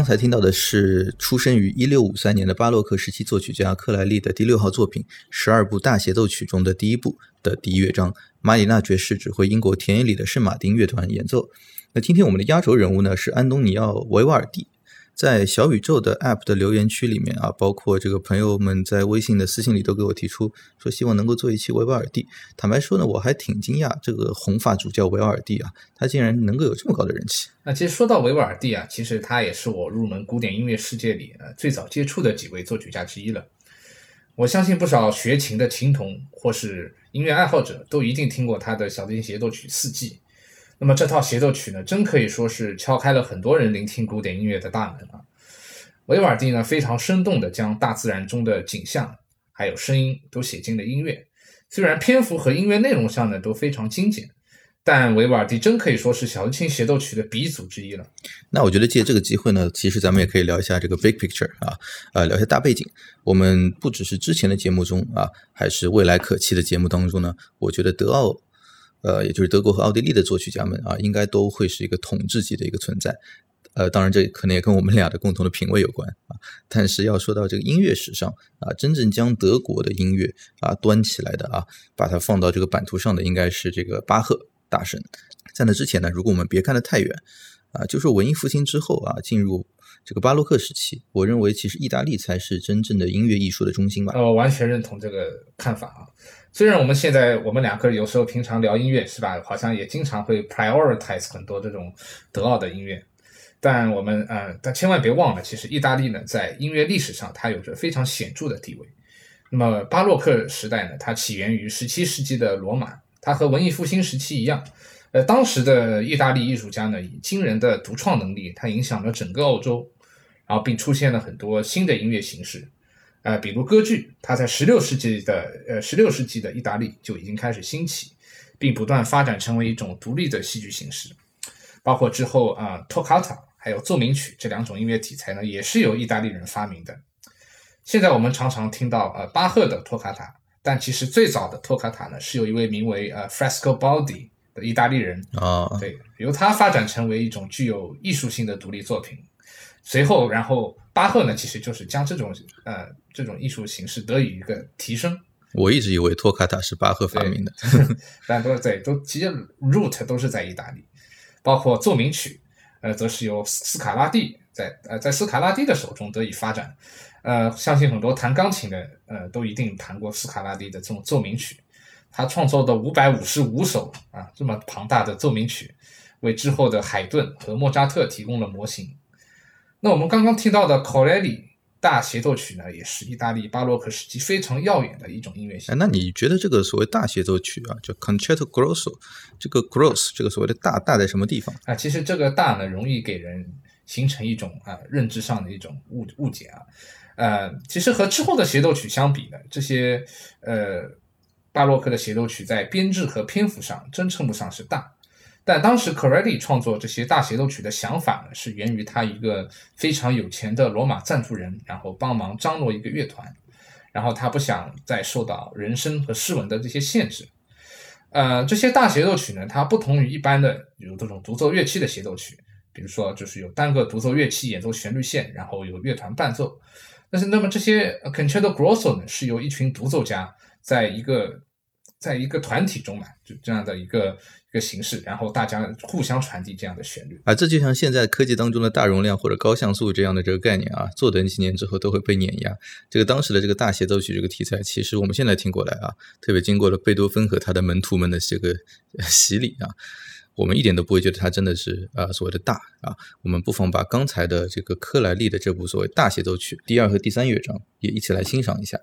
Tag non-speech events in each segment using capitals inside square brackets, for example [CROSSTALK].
刚才听到的是出生于一六五三年的巴洛克时期作曲家克莱利的第六号作品《十二部大协奏曲》中的第一部的第一乐章，马里纳爵士指挥英国田野里的圣马丁乐团演奏。那今天我们的压轴人物呢是安东尼奥·维瓦尔第。在小宇宙的 App 的留言区里面啊，包括这个朋友们在微信的私信里都给我提出说，希望能够做一期维瓦尔第。坦白说呢，我还挺惊讶，这个红发主教维瓦尔第啊，他竟然能够有这么高的人气。那其实说到维瓦尔第啊，其实他也是我入门古典音乐世界里呃最早接触的几位作曲家之一了。我相信不少学琴的琴童或是音乐爱好者都一定听过他的小提琴协奏曲四季。那么这套协奏曲呢，真可以说是敲开了很多人聆听古典音乐的大门啊！维瓦尔第呢，非常生动地将大自然中的景象还有声音都写进了音乐。虽然篇幅和音乐内容上呢都非常精简，但维瓦尔第真可以说是小提琴协奏曲的鼻祖之一了。那我觉得借这个机会呢，其实咱们也可以聊一下这个 big picture 啊，呃，聊一下大背景。我们不只是之前的节目中啊，还是未来可期的节目当中呢，我觉得德奥。呃，也就是德国和奥地利的作曲家们啊，应该都会是一个统治级的一个存在。呃，当然这可能也跟我们俩的共同的品味有关啊。但是要说到这个音乐史上啊，真正将德国的音乐啊端起来的啊，把它放到这个版图上的，应该是这个巴赫大神。在那之前呢，如果我们别看得太远啊，就说文艺复兴之后啊，进入这个巴洛克时期，我认为其实意大利才是真正的音乐艺术的中心吧。我完全认同这个看法啊。虽然我们现在我们两个有时候平常聊音乐是吧，好像也经常会 prioritize 很多这种德奥的音乐，但我们呃，但千万别忘了，其实意大利呢在音乐历史上它有着非常显著的地位。那么巴洛克时代呢，它起源于十七世纪的罗马，它和文艺复兴时期一样，呃，当时的意大利艺术家呢以惊人的独创能力，它影响了整个欧洲，然后并出现了很多新的音乐形式。呃，比如歌剧，它在十六世纪的呃十六世纪的意大利就已经开始兴起，并不断发展成为一种独立的戏剧形式。包括之后啊，托卡塔还有奏鸣曲这两种音乐题材呢，也是由意大利人发明的。现在我们常常听到呃巴赫的托卡塔，但其实最早的托卡塔呢，是由一位名为呃 Frescobaldi 的意大利人啊，对，由他发展成为一种具有艺术性的独立作品。随后，然后巴赫呢，其实就是将这种呃这种艺术形式得以一个提升。我一直以为托卡塔是巴赫发明的，[LAUGHS] 但都在都其实 root 都是在意大利，包括奏鸣曲，呃，则是由斯卡拉蒂在呃在斯卡拉蒂的手中得以发展。呃，相信很多弹钢琴的呃都一定弹过斯卡拉蒂的这种奏鸣曲，他创作的五百五十五首啊这么庞大的奏鸣曲，为之后的海顿和莫扎特提供了模型。那我们刚刚听到的 Corelli。大协奏曲呢，也是意大利巴洛克时期非常耀眼的一种音乐型。哎，那你觉得这个所谓大协奏曲啊，叫 Concerto Grosso，这个 Gross 这个所谓的大大在什么地方啊？其实这个大呢，容易给人形成一种啊认知上的一种误误解啊。呃，其实和之后的协奏曲相比呢，这些呃巴洛克的协奏曲在编制和篇幅上真称不上是大。但当时 Corelli 创作这些大协奏曲的想法呢，是源于他一个非常有钱的罗马赞助人，然后帮忙张罗一个乐团，然后他不想再受到人声和诗文的这些限制。呃，这些大协奏曲呢，它不同于一般的有这种独奏乐器的协奏曲，比如说就是有单个独奏乐器演奏旋律线，然后有乐团伴奏。但是，那么这些 Concerto Grosso 呢，是由一群独奏家在一个在一个团体中嘛，就这样的一个。一个形式，然后大家互相传递这样的旋律啊，这就像现在科技当中的大容量或者高像素这样的这个概念啊，坐等几年之后都会被碾压。这个当时的这个大协奏曲这个题材，其实我们现在听过来啊，特别经过了贝多芬和他的门徒们的这个洗礼啊，我们一点都不会觉得它真的是啊所谓的大啊。我们不妨把刚才的这个克莱利的这部所谓大协奏曲第二和第三乐章也一起来欣赏一下。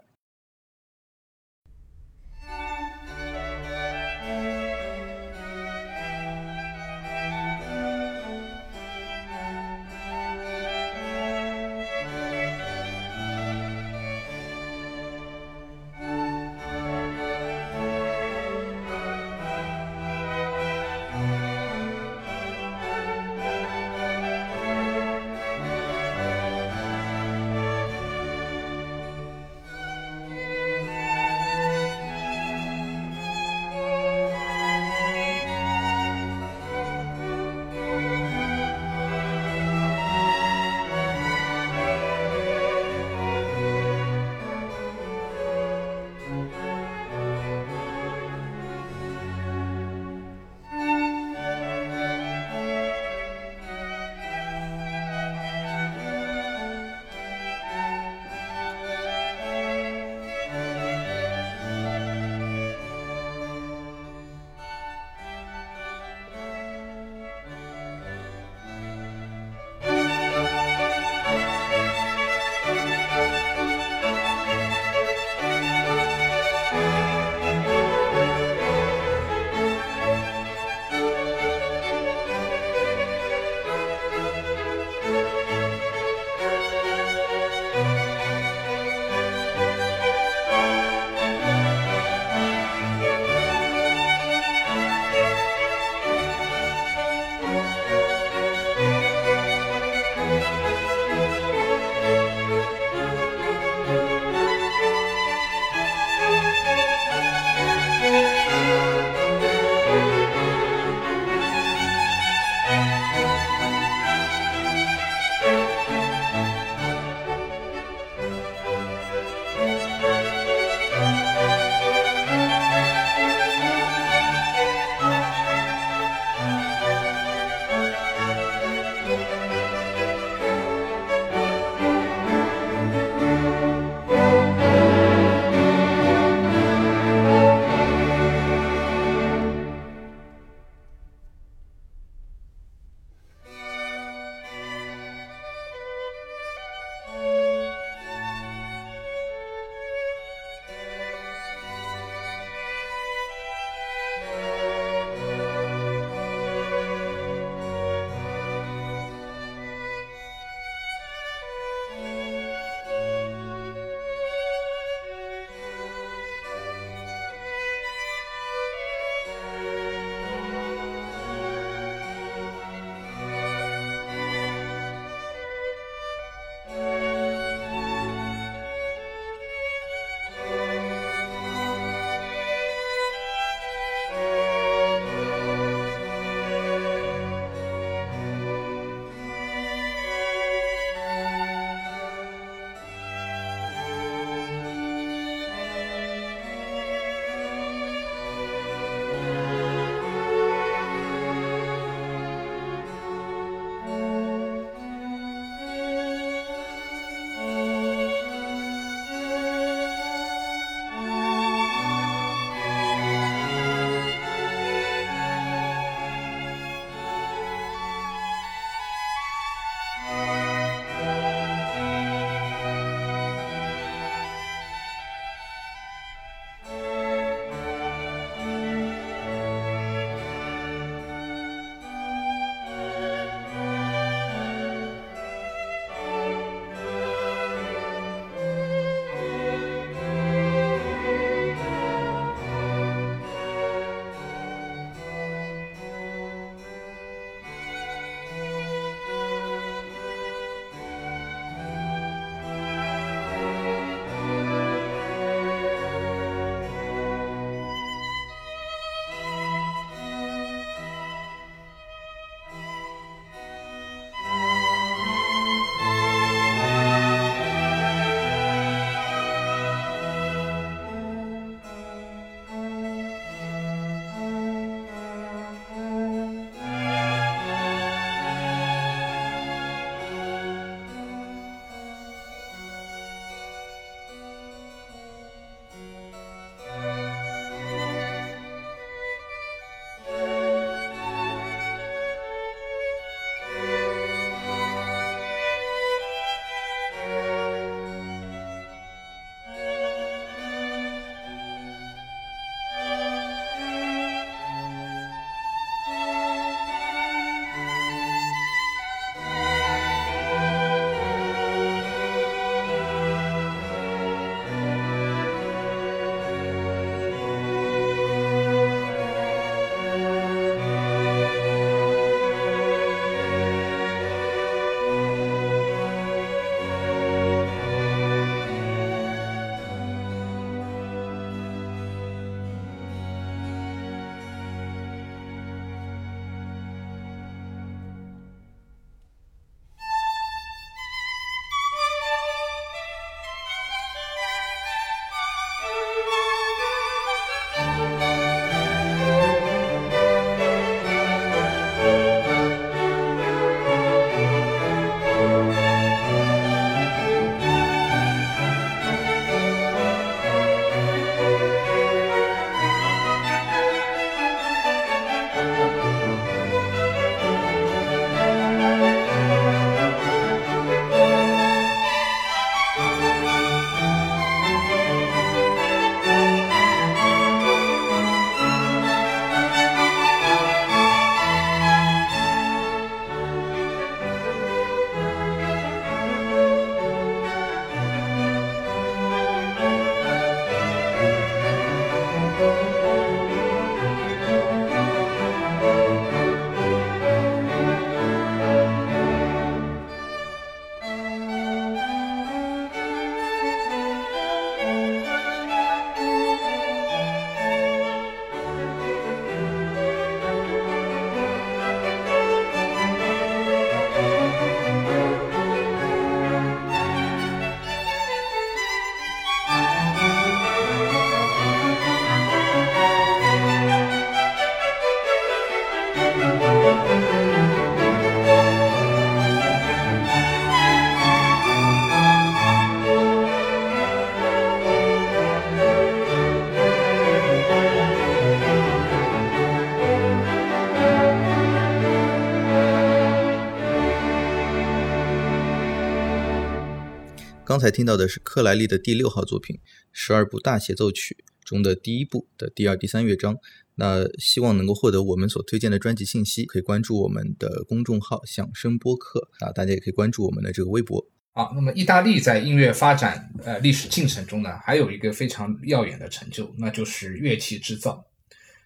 刚才听到的是克莱利的第六号作品《十二部大协奏曲》中的第一部的第二、第三乐章。那希望能够获得我们所推荐的专辑信息，可以关注我们的公众号“响声播客”啊，大家也可以关注我们的这个微博。好，那么意大利在音乐发展呃历史进程中呢，还有一个非常耀眼的成就，那就是乐器制造。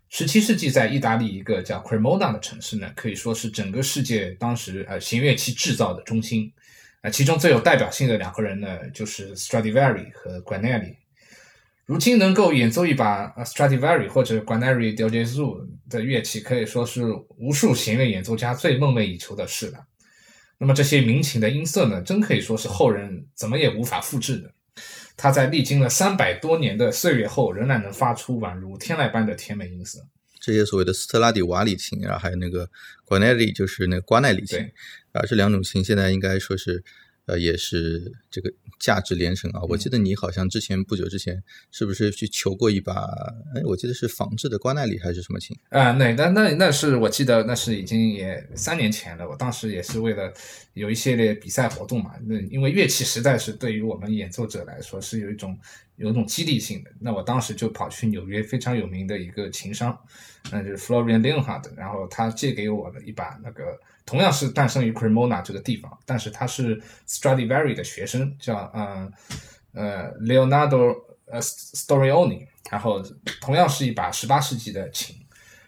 十七世纪在意大利一个叫 Cremona 的城市呢，可以说是整个世界当时呃弦乐器制造的中心。啊，其中最有代表性的两个人呢，就是 Stradivari 和 g u a n e r i。如今能够演奏一把 Stradivari 或者 Guarneri del Gesù 的乐器，可以说是无数弦乐演奏家最梦寐以求的事了。那么这些民琴的音色呢，真可以说是后人怎么也无法复制的。它在历经了三百多年的岁月后，仍然能发出宛如天籁般的甜美音色。这些所谓的斯特拉底瓦里琴啊，还有那个 Guarneri，就是那个瓜奈里琴啊，这两种琴现在应该说是。呃，也是这个价值连城啊！我记得你好像之前不久之前是不是去求过一把？哎，我记得是仿制的瓜奈里还是什么琴啊？那那那那是我记得那是已经也三年前了。我当时也是为了有一系列比赛活动嘛，那因为乐器实在是对于我们演奏者来说是有一种有一种激励性的。那我当时就跑去纽约非常有名的一个琴商，那就是 Florian Leonhard，然后他借给我的一把那个。同样是诞生于 Cremona 这个地方，但是他是 Stradivari 的学生，叫嗯呃 Leonardo 呃 Storioni，然后同样是一把十八世纪的琴，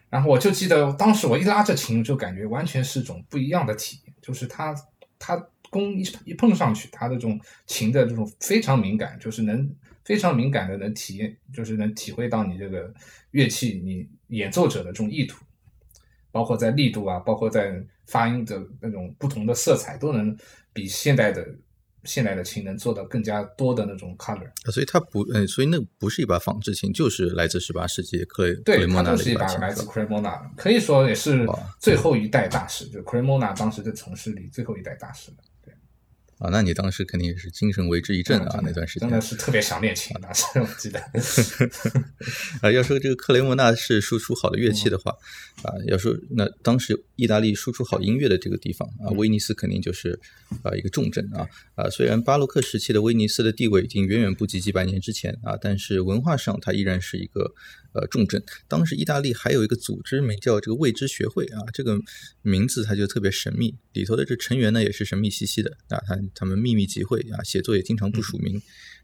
然后我就记得当时我一拉这琴就感觉完全是种不一样的体验，就是它它弓一一碰上去，它的这种琴的这种非常敏感，就是能非常敏感的能体验，就是能体会到你这个乐器你演奏者的这种意图。包括在力度啊，包括在发音的那种不同的色彩，都能比现代的现代的琴能做到更加多的那种 color。所以它不，嗯，所以那不是一把仿制琴，就是来自十八世纪克雷克雷莫纳的一把来自 Cremona，可以说也是最后一代大师，就 Cremona 当时的城市里最后一代大师了。啊，那你当时肯定也是精神为之一振啊！那段时间真的是特别想练琴，[LAUGHS] 当时我记得。[LAUGHS] 啊，要说这个克雷莫纳是输出好的乐器的话，啊，要说那当时意大利输出好音乐的这个地方啊，威尼斯肯定就是啊一个重镇啊啊。虽然巴洛克时期的威尼斯的地位已经远远不及几百年之前啊，但是文化上它依然是一个。呃，重镇。当时意大利还有一个组织名叫这个未知学会啊，这个名字它就特别神秘，里头的这成员呢也是神秘兮兮的啊，他他们秘密集会啊，写作也经常不署名，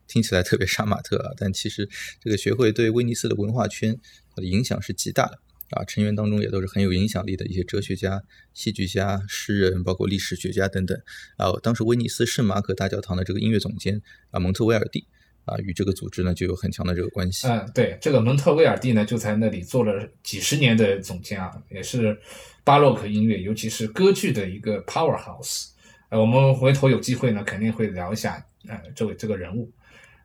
听起来特别杀马特啊，但其实这个学会对威尼斯的文化圈它的影响是极大的啊，成员当中也都是很有影响力的一些哲学家、戏剧家、诗人，包括历史学家等等啊。当时威尼斯圣马可大教堂的这个音乐总监啊，蒙特威尔第。啊，与这个组织呢就有很强的这个关系。嗯，对，这个蒙特威尔第呢就在那里做了几十年的总监啊，也是巴洛克音乐，尤其是歌剧的一个 powerhouse。呃，我们回头有机会呢，肯定会聊一下呃这位这个人物。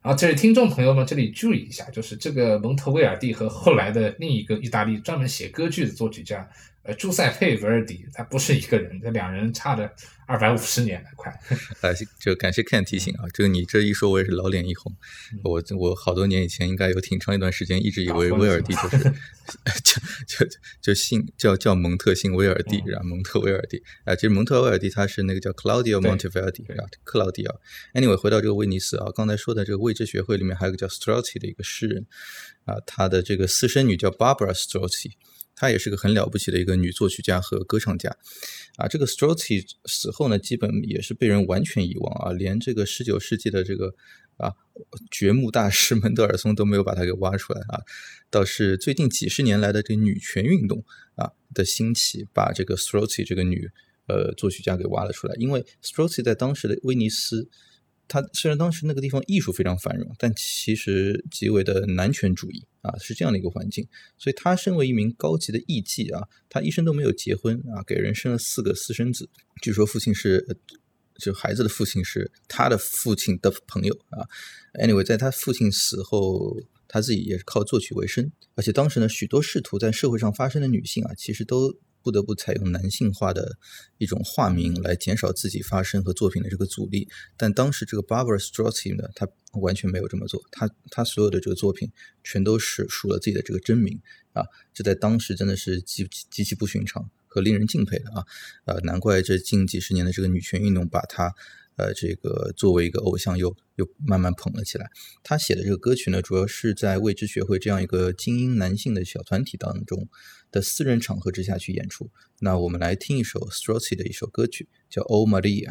然后这位听众朋友们，这里注意一下，就是这个蒙特威尔第和后来的另一个意大利专门写歌剧的作曲家。呃，朱塞佩·维尔迪，他不是一个人，这两人差着二百五十年了，快。[LAUGHS] 呃，就感谢 Ken 提醒啊，这个你这一说，我也是老脸一红。我我好多年以前应该有挺长一段时间，一直以为威尔第就是 [LAUGHS] 就就就姓叫叫蒙特，姓威尔第，然后蒙特威尔第。啊，其实蒙特威尔第他是那个叫 Claudio Monteverdi，啊，克劳迪奥。Anyway，回到这个威尼斯啊，刚才说的这个未知学会里面还有个叫 Strozzi 的一个诗人啊，他的这个私生女叫 Barbara Strozzi。她也是个很了不起的一个女作曲家和歌唱家，啊，这个 Strozzi 死后呢，基本也是被人完全遗忘啊，连这个十九世纪的这个啊掘墓大师门德尔松都没有把他给挖出来啊，倒是最近几十年来的这女权运动啊的兴起，把这个 Strozzi 这个女呃作曲家给挖了出来，因为 Strozzi 在当时的威尼斯。他虽然当时那个地方艺术非常繁荣，但其实极为的男权主义啊，是这样的一个环境。所以他身为一名高级的艺妓啊，他一生都没有结婚啊，给人生了四个私生子。据说父亲是，就孩子的父亲是他的父亲的朋友啊。Anyway，在他父亲死后，他自己也是靠作曲为生。而且当时呢，许多试图在社会上发生的女性啊，其实都。不得不采用男性化的一种化名来减少自己发声和作品的这个阻力，但当时这个 Barbara Strozzi 呢，他完全没有这么做，他他所有的这个作品全都是署了自己的这个真名啊，这在当时真的是极极其不寻常和令人敬佩的啊，呃，难怪这近几十年的这个女权运动把他呃，这个作为一个偶像又又慢慢捧了起来。他写的这个歌曲呢，主要是在未知学会这样一个精英男性的小团体当中的私人场合之下去演出。那我们来听一首 Strozzi 的一首歌曲，叫《Oh Maria》。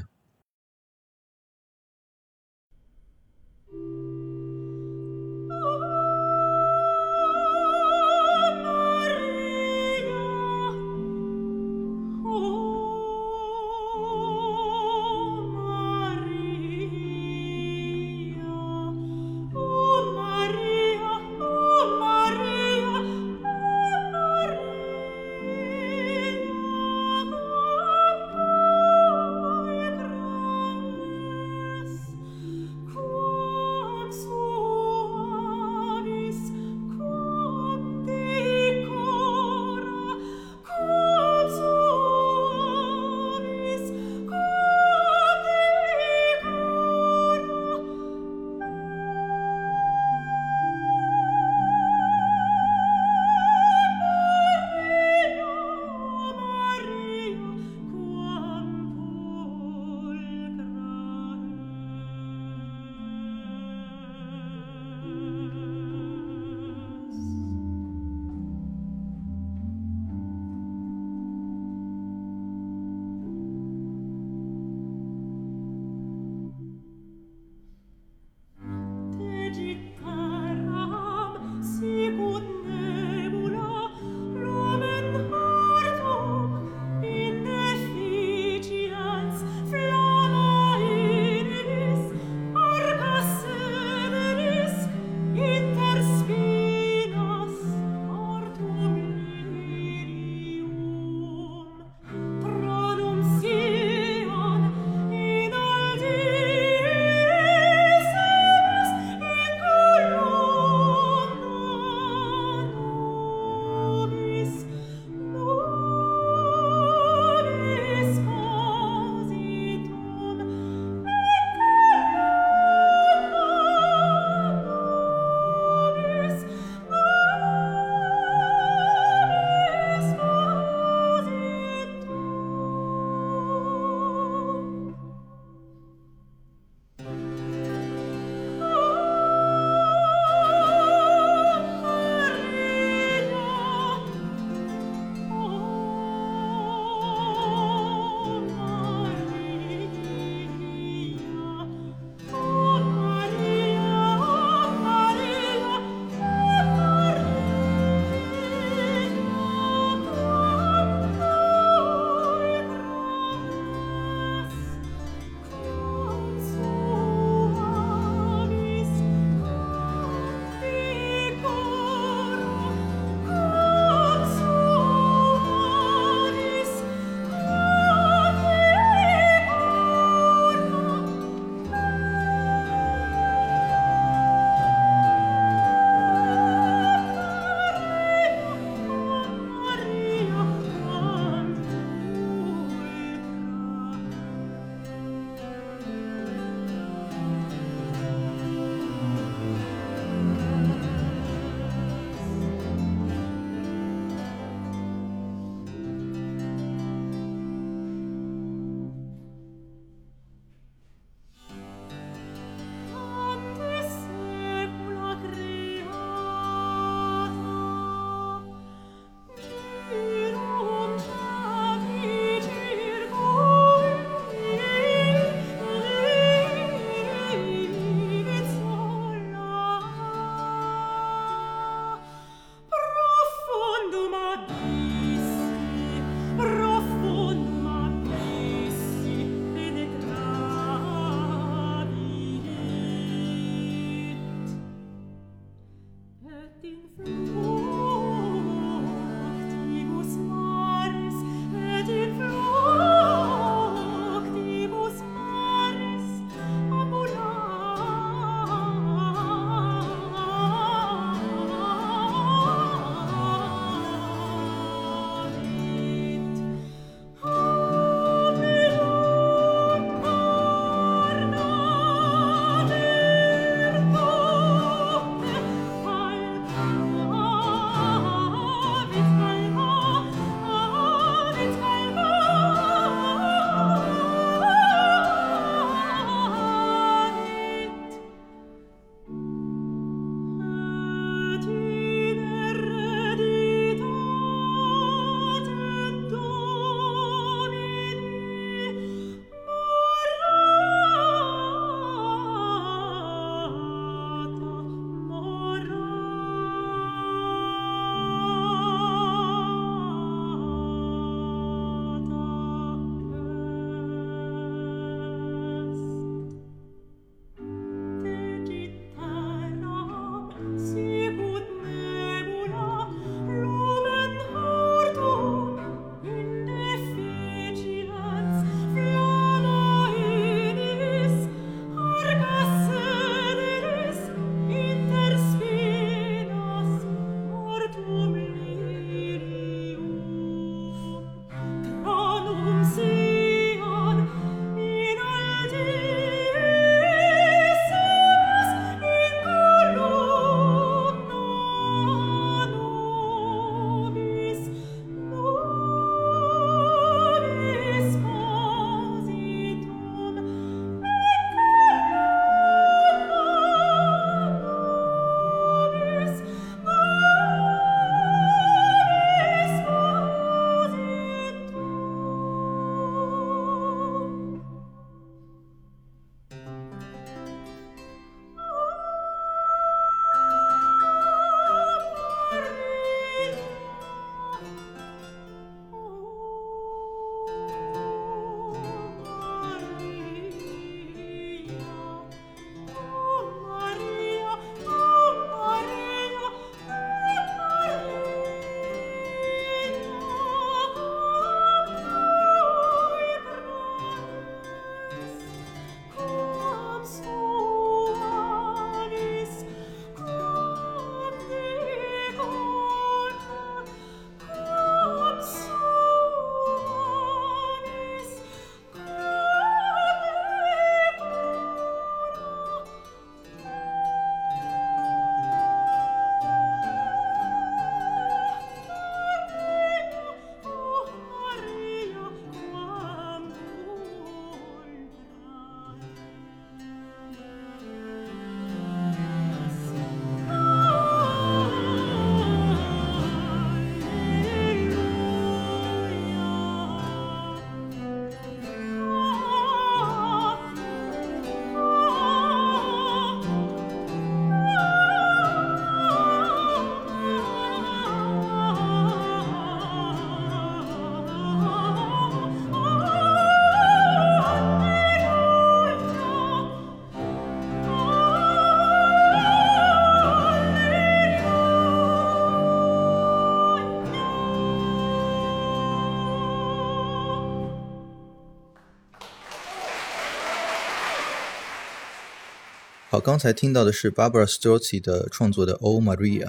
好，刚才听到的是 Barbara Strozzi 的创作的《O Maria》，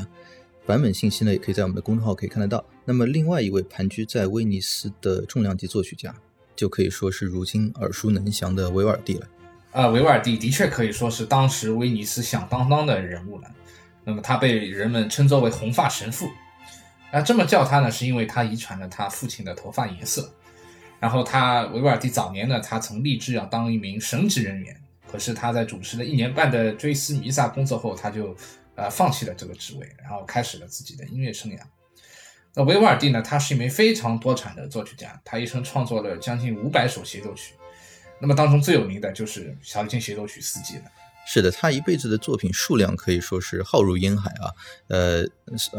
版本信息呢也可以在我们的公众号可以看得到。那么另外一位盘踞在威尼斯的重量级作曲家，就可以说是如今耳熟能详的维瓦尔第了。啊，维瓦尔第的确可以说是当时威尼斯响当当的人物了。那么他被人们称作为“红发神父”，啊，这么叫他呢，是因为他遗传了他父亲的头发颜色。然后他维瓦尔第早年呢，他曾立志要当一名神职人员，可是他在主持了一年半的追思弥撒工作后，他就呃放弃了这个职位，然后开始了自己的音乐生涯。那维瓦尔第呢，他是一名非常多产的作曲家，他一生创作了将近五百首协奏曲。那么当中最有名的就是小提琴协奏曲四季了。是的，他一辈子的作品数量可以说是浩如烟海啊。呃，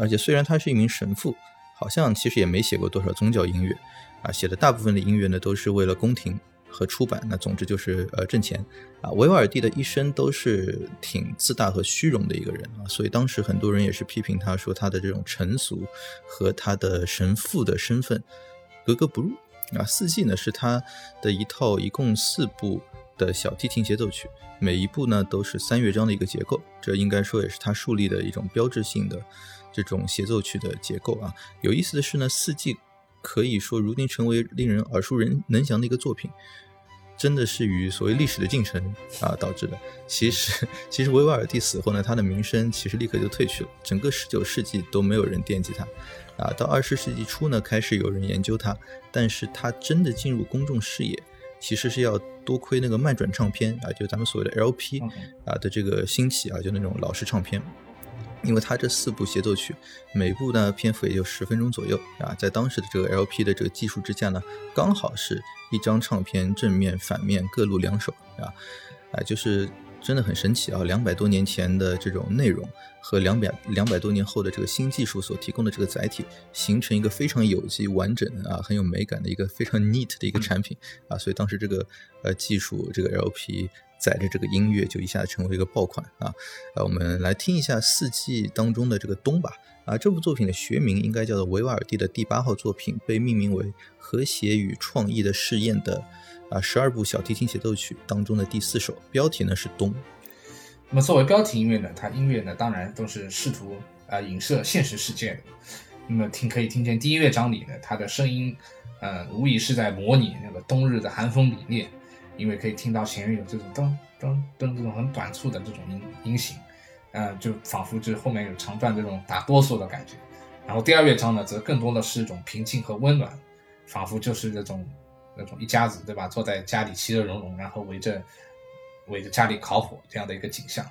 而且虽然他是一名神父，好像其实也没写过多少宗教音乐啊。写的大部分的音乐呢，都是为了宫廷和出版。那总之就是呃挣钱啊。维瓦尔第的一生都是挺自大和虚荣的一个人啊，所以当时很多人也是批评他说他的这种成俗和他的神父的身份格格不入。啊，四季呢是他的一套一共四部的小提琴协奏曲，每一部呢都是三乐章的一个结构，这应该说也是他树立的一种标志性的这种协奏曲的结构啊。有意思的是呢，四季可以说如今成为令人耳熟能详的一个作品。真的是与所谓历史的进程啊导致的。其实，其实维瓦尔第死后呢，他的名声其实立刻就退去了。整个十九世纪都没有人惦记他，啊，到二十世纪初呢，开始有人研究他。但是他真的进入公众视野，其实是要多亏那个慢转唱片啊，就咱们所谓的 LP 啊的这个兴起啊，就那种老式唱片。因为他这四部协奏曲，每部呢篇幅也就十分钟左右啊，在当时的这个 LP 的这个技术之下呢，刚好是一张唱片正面、反面各录两首啊，啊，就是真的很神奇啊！两百多年前的这种内容和两百两百多年后的这个新技术所提供的这个载体，形成一个非常有机、完整啊，很有美感的一个非常 neat 的一个产品啊，所以当时这个呃技术这个 LP。载着这个音乐就一下子成为一个爆款啊！啊，我们来听一下四季当中的这个冬吧。啊，这部作品的学名应该叫做维瓦尔第的第八号作品，被命名为和谐与创意的试验的啊十二部小提琴协奏曲当中的第四首，标题呢是冬。那么作为标题音乐呢，它音乐呢当然都是试图啊影射现实世界的。那么听可以听见第一乐章里呢，它的声音，呃，无疑是在模拟那个冬日的寒风凛冽。因为可以听到前面有这种噔噔噔这种很短促的这种音音型，嗯，就仿佛就是后面有长段这种打哆嗦的感觉。然后第二乐章呢，则更多的是一种平静和温暖，仿佛就是这种那种一家子对吧，坐在家里其乐融融，然后围着围着家里烤火这样的一个景象。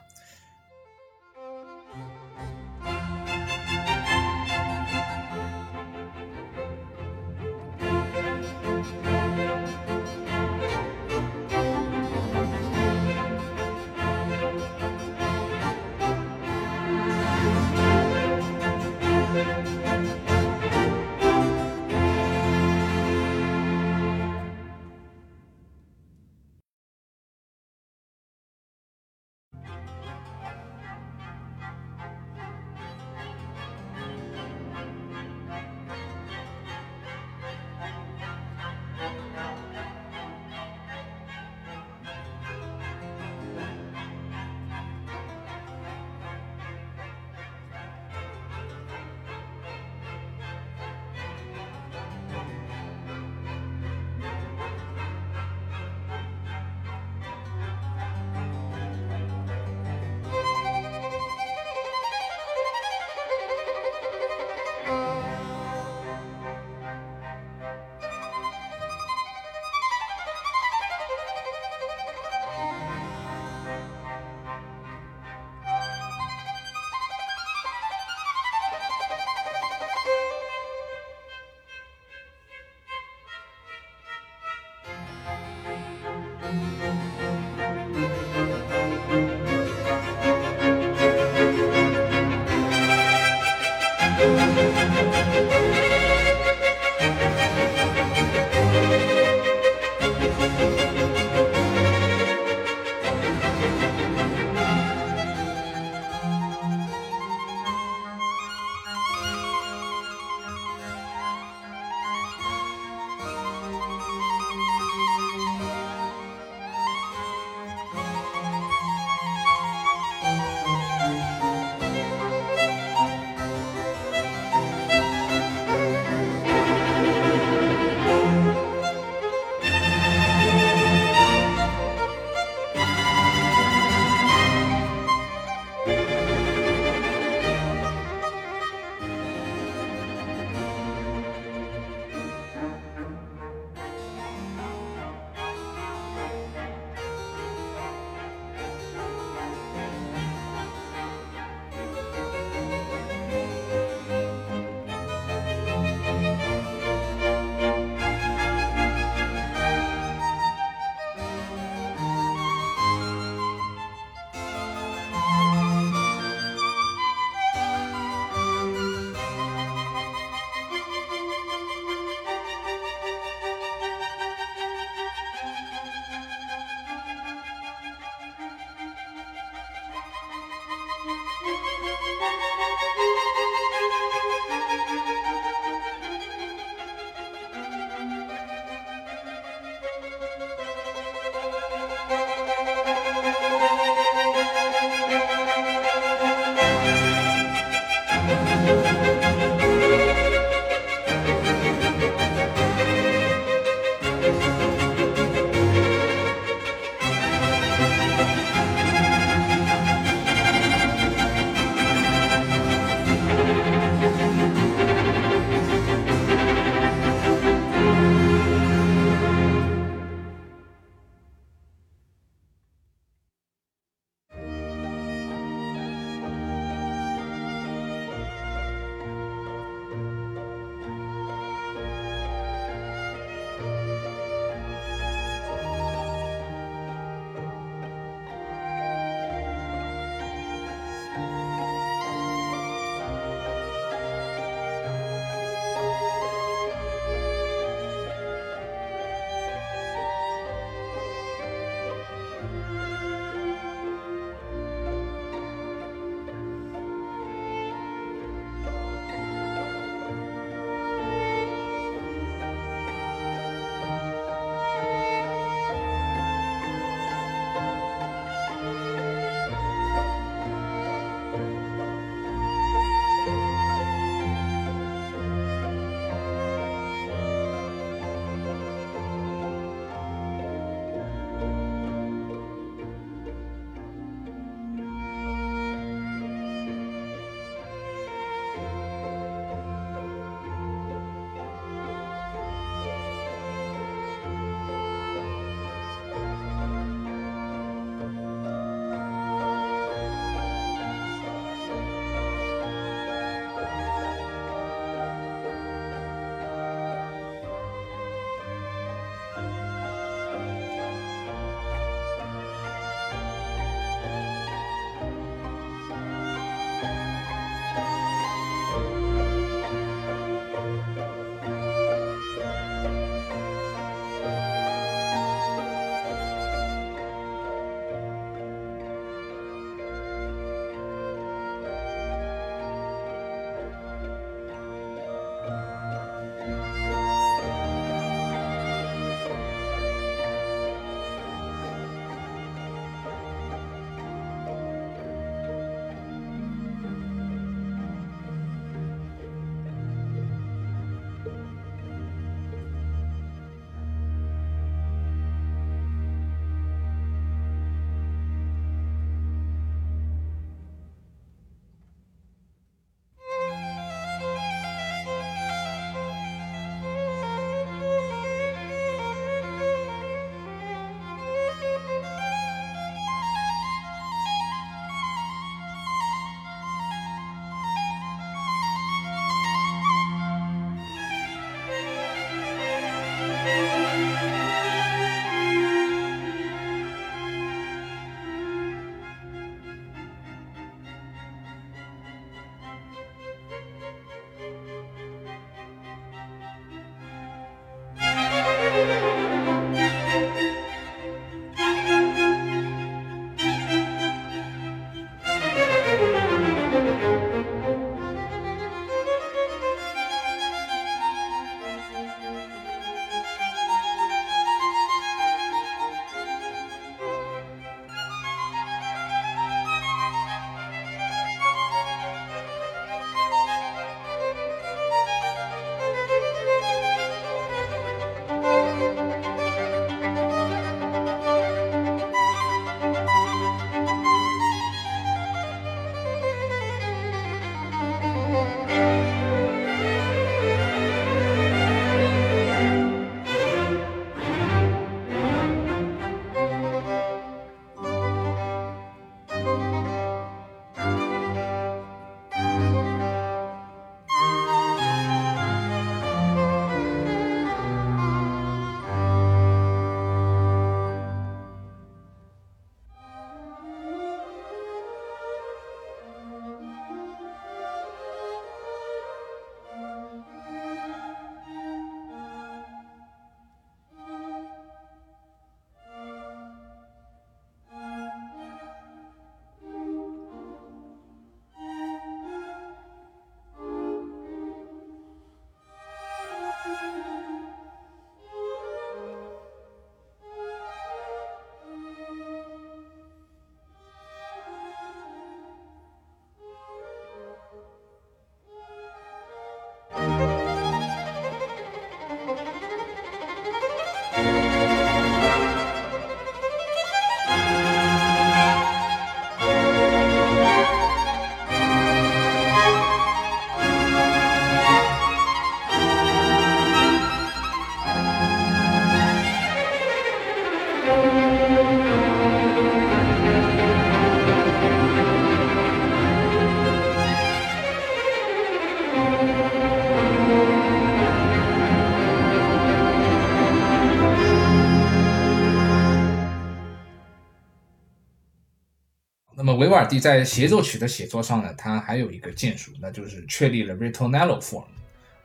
尔第在协奏曲的写作上呢，他还有一个建树，那就是确立了 ritornello form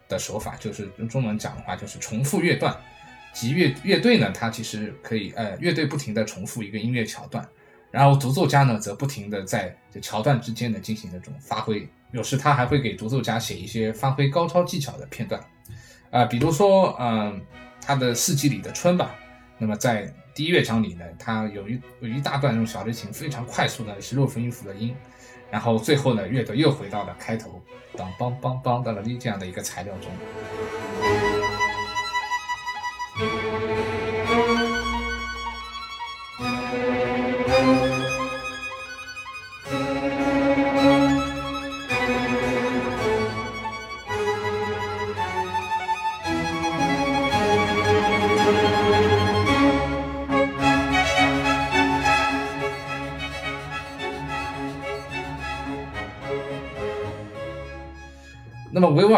的手法，就是用中文讲的话就是重复乐段。即乐乐队呢，它其实可以呃，乐队不停的重复一个音乐桥段，然后独奏家呢则不停的在这桥段之间呢进行这种发挥。有时他还会给独奏家写一些发挥高超技巧的片段，啊，比如说嗯，他的四季里的春吧。那么在第一乐章里呢，它有一有一大段用小提琴非常快速的十六分音符的音，然后最后呢，乐队又回到了开头当梆梆梆的了这样的一个材料中。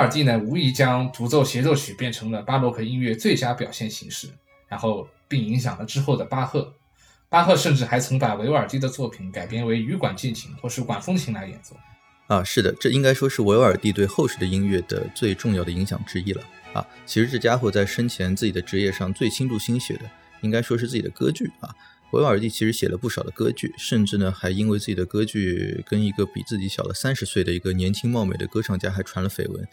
尔第呢，无疑将独奏协奏曲变成了巴洛克音乐最佳表现形式，然后并影响了之后的巴赫。巴赫甚至还曾把维瓦尔第的作品改编为羽管键琴或是管风琴来演奏。啊，是的，这应该说是维瓦尔第对后世的音乐的最重要的影响之一了。啊，其实这家伙在生前自己的职业上最倾注心血的，应该说是自己的歌剧啊。维瓦尔第其实写了不少的歌剧，甚至呢还因为自己的歌剧跟一个比自己小了三十岁的一个年轻貌美的歌唱家还传了绯闻。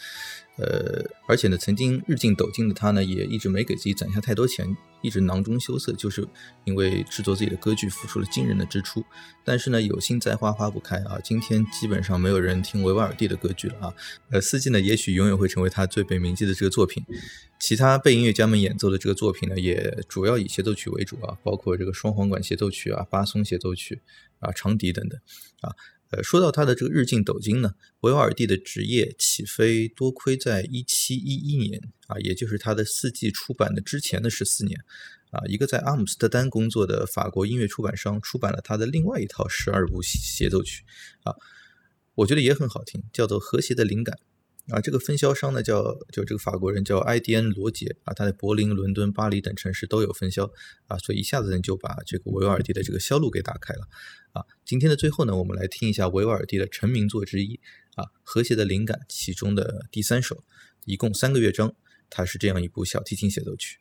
呃，而且呢，曾经日进斗金的他呢，也一直没给自己攒下太多钱，一直囊中羞涩，就是因为制作自己的歌剧付出了惊人的支出。但是呢，有心栽花花不开啊，今天基本上没有人听维瓦尔第的歌剧了啊。呃，四季呢，也许永远会成为他最被铭记的这个作品。其他被音乐家们演奏的这个作品呢，也主要以协奏曲为主啊，包括这个双簧管协奏曲啊、巴松协奏曲啊、长笛等等啊。呃，说到他的这个日进斗金呢，维瓦尔第的职业起飞多亏在一七一一年啊，也就是他的四季出版的之前的十四年啊，一个在阿姆斯特丹工作的法国音乐出版商出版了他的另外一套十二部协奏曲啊，我觉得也很好听，叫做《和谐的灵感》。啊，这个分销商呢叫就这个法国人叫埃迪恩·罗杰啊，他在柏林、伦敦、巴黎等城市都有分销啊，所以一下子呢就把这个维瓦尔第的这个销路给打开了啊。今天的最后呢，我们来听一下维瓦尔第的成名作之一啊，《和谐的灵感》其中的第三首，一共三个乐章，它是这样一部小提琴协奏曲。